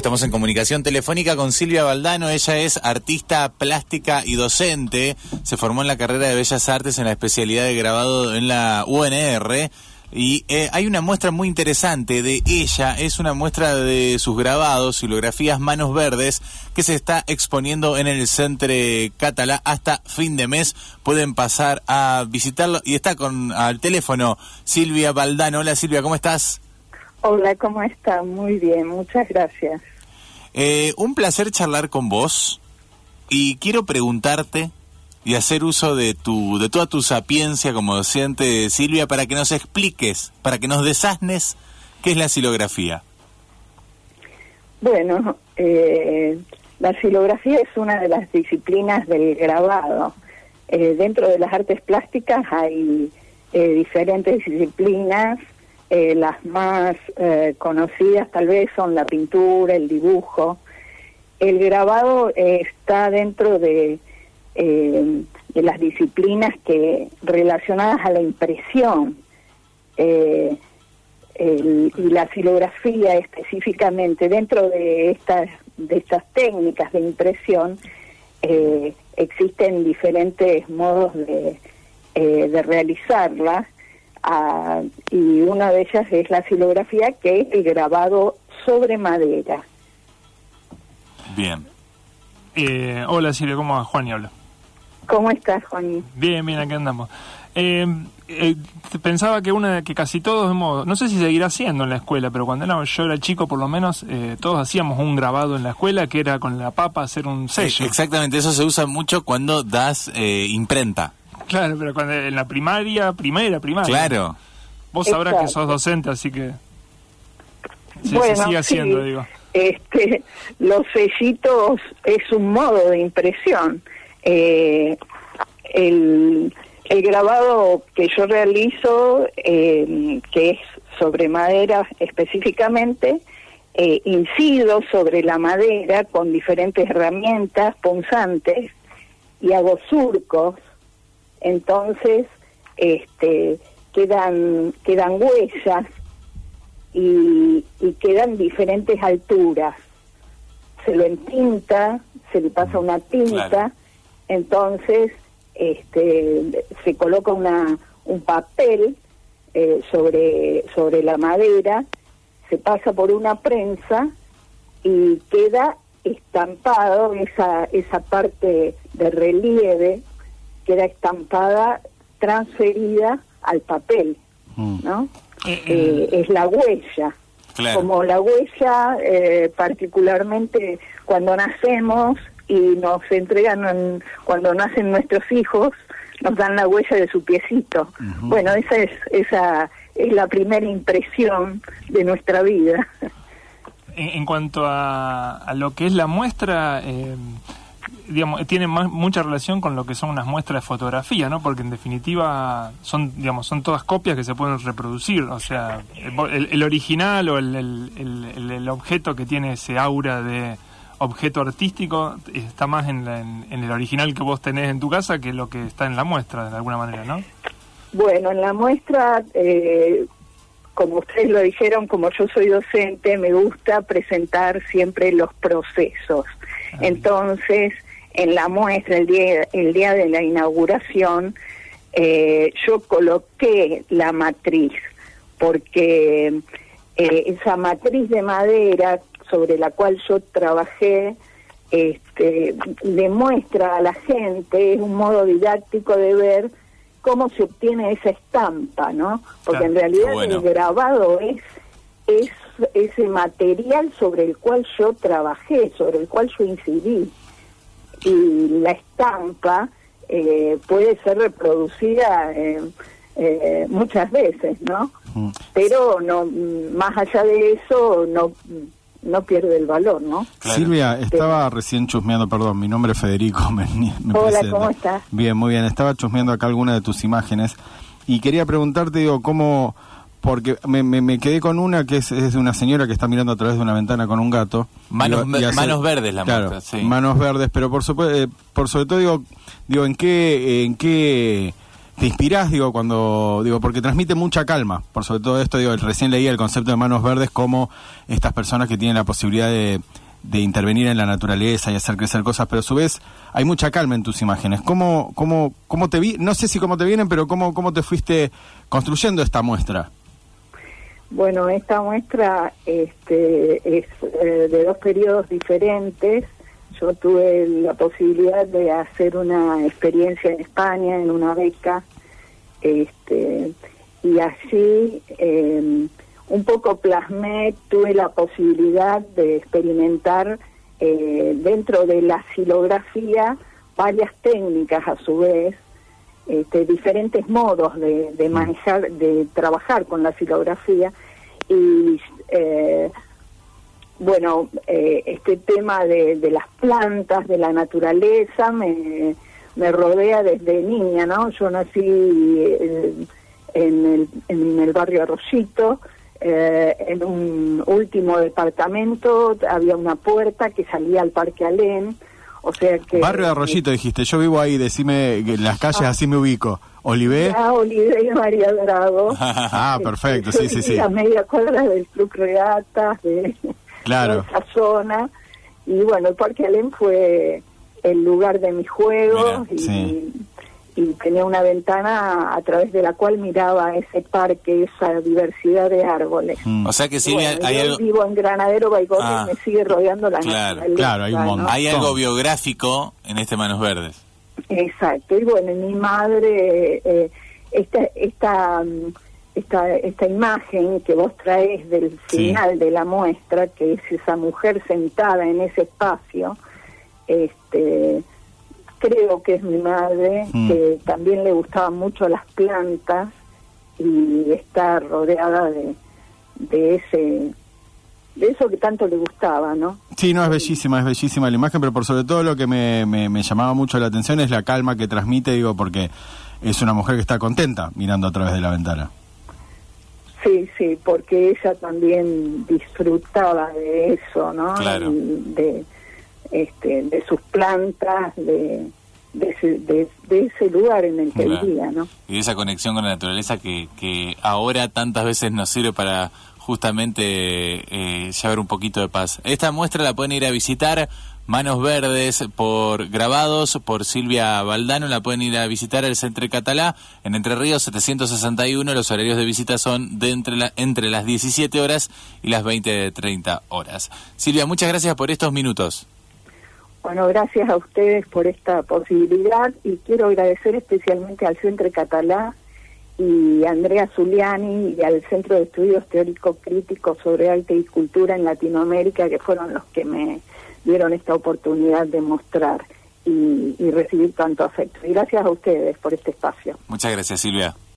Estamos en comunicación telefónica con Silvia Valdano. Ella es artista plástica y docente. Se formó en la carrera de Bellas Artes en la especialidad de grabado en la UNR. Y eh, hay una muestra muy interesante de ella, es una muestra de sus grabados, silografías Manos Verdes, que se está exponiendo en el Centro Catalá hasta fin de mes. Pueden pasar a visitarlo y está con al teléfono Silvia Valdano. Hola Silvia, ¿cómo estás? Hola, ¿cómo está? Muy bien, muchas gracias. Eh, un placer charlar con vos y quiero preguntarte y hacer uso de tu de toda tu sapiencia como docente Silvia para que nos expliques, para que nos desasnes qué es la silografía. Bueno, eh, la silografía es una de las disciplinas del grabado. Eh, dentro de las artes plásticas hay eh, diferentes disciplinas. Las más conocidas tal vez son la pintura, el dibujo. El grabado está dentro de eh, de las disciplinas que relacionadas a la impresión eh, y la filografía específicamente dentro de estas de estas técnicas de impresión eh, existen diferentes modos de, de realizarla ah, y una de ellas es la filografía que es el grabado sobre madera bien hola Silvia, ¿cómo va? Juan y habla. ¿Cómo estás, Juan? Bien, bien, aquí andamos. Eh, eh, pensaba que una que casi todos hemos, no sé si seguirá haciendo en la escuela, pero cuando yo era chico por lo menos, eh, todos hacíamos un grabado en la escuela que era con la papa hacer un sello. exactamente, eso se usa mucho cuando das imprenta. Claro, pero cuando en la primaria, primera, primaria. Claro. Vos sabrás que sos docente, así que se sigue haciendo, digo. Este, los sellitos es un modo de impresión eh, el, el, grabado que yo realizo, eh, que es sobre madera específicamente, eh, incido sobre la madera con diferentes herramientas punzantes y hago surcos, entonces este, quedan, quedan huellas y, y quedan diferentes alturas. Se lo entinta, se le pasa una tinta entonces este, se coloca una, un papel eh, sobre, sobre la madera, se pasa por una prensa y queda estampado esa, esa parte de relieve, queda estampada, transferida al papel, mm. ¿no? Eh, eh, es la huella. Como la huella, particularmente cuando nacemos, y nos entregan cuando nacen nuestros hijos nos dan la huella de su piecito bueno esa es esa es la primera impresión de nuestra vida en, cuanto a, lo que es la muestra eh, digamos tiene mucha relación con lo que son unas muestras de fotografía no porque en definitiva son digamos son todas copias que se pueden reproducir o sea el, original o el, el objeto que tiene ese aura de objeto artístico está más en, en, el original que vos tenés en tu casa que lo que está en la muestra, de alguna manera, ¿no? Bueno, en la muestra, eh, como ustedes lo dijeron, como yo soy docente, me gusta presentar siempre los procesos. Ah, Entonces, en la muestra, el día, el día de la inauguración, eh, yo coloqué la matriz, porque eh, esa matriz de madera sobre la cual yo trabajé este, demuestra a la gente, es un modo didáctico de ver cómo se obtiene esa estampa, ¿no? Porque en realidad el grabado es, es ese material sobre el cual yo trabajé, sobre el cual yo incidí. Y la estampa eh, puede ser reproducida eh, muchas veces, ¿no? Mm. Pero no más allá de eso no no pierde el valor, ¿no? Silvia, estaba recién chusmeando, perdón, mi nombre es Federico. Hola, ¿cómo estás? Bien, muy bien. Estaba chusmeando acá alguna de tus imágenes y quería preguntarte, digo, cómo, porque me, me, quedé con una que es, es, de una señora que está mirando a través de una ventana con un gato. Manos, manos verdes la claro, Manos verdes, pero por, supuesto, eh, por sobre todo digo, digo, ¿en qué, en qué te inspirás, digo, cuando, digo, porque transmite mucha calma, por sobre todo esto, digo, recién leí el concepto de manos verdes como estas personas que tienen la posibilidad de, de intervenir en la naturaleza y hacer crecer cosas, pero a su vez hay mucha calma en tus imágenes. ¿Cómo, cómo, cómo te vi? No sé si cómo te vienen, pero cómo, cómo te fuiste construyendo esta muestra. Bueno, esta muestra este, es eh, de dos periodos diferentes. Yo tuve la posibilidad de hacer una experiencia en España en una beca, este, y así eh, un poco plasmé, tuve la posibilidad de experimentar eh, dentro de la silografía varias técnicas a su vez, este, diferentes modos de, de, manejar, de trabajar con la silografía y eh, bueno, eh, este tema de, de, las plantas, de la naturaleza, me, me rodea desde niña, ¿no? Yo nací eh, en, el, en el barrio Arroyito, eh, en un último departamento había una puerta que salía al Parque Alén, o sea que... Barrio de Arroyito dijiste, yo vivo ahí, decime que las calles así me ubico. Olivé. Ah, Olivé y María Drago. ah, perfecto, sí, sí, sí. A media cuadra del Club Regatas, de, claro. de esa zona. Y bueno, el Parque Alén fue el lugar de mis juegos Mira, y, sí. Y tenía una ventana a través de la cual miraba ese parque, esa diversidad de árboles. Mm. O sea que Silvia, Bueno, hay yo algo, vivo en Granadero Baigorria Ah. y me sigue rodeando la Claro, claro, hay un ¿no? montón. hay algo biográfico en este Manos Verdes. Exacto, y bueno, mi madre, eh, esta, esta, mm, esta, esta imagen que vos traes del Sí. final de la muestra, que es esa mujer sentada en ese espacio, este, creo que es mi madre, Mm. que también le gustaban mucho las plantas y está rodeada de, de ese de eso que tanto le gustaba, ¿no? Sí, no, es bellísima, es bellísima la imagen, pero por sobre todo lo que me, me, me llamaba mucho la atención es la calma que transmite, digo, porque es una mujer que está contenta mirando a través de la ventana. Sí, sí, porque ella también disfrutaba de eso, ¿no? Claro. De, este, de sus plantas, de, de, ese, de, de ese lugar en el que Claro. vivía, ¿no? Y esa conexión con la naturaleza que, que ahora tantas veces nos sirve para justamente eh, llevar un poquito de paz. Esta muestra la pueden ir a visitar, Manos Verdes, por grabados por Silvia Valdano, la pueden ir a visitar al Centre Catalá, en Entre Ríos 761, los horarios de visita son de entre, la, entre las 17 horas y las 20.30 horas. Silvia, muchas gracias por estos minutos. Bueno, gracias a ustedes por esta posibilidad y quiero agradecer especialmente al Centro Catalá y a Andrea Zuliani y al Centro de Estudios Teóricos Críticos sobre Arte y Cultura en Latinoamérica, que fueron los que me dieron esta oportunidad de mostrar y, y recibir tanto afecto. Y gracias a ustedes por este espacio. Muchas gracias, Silvia.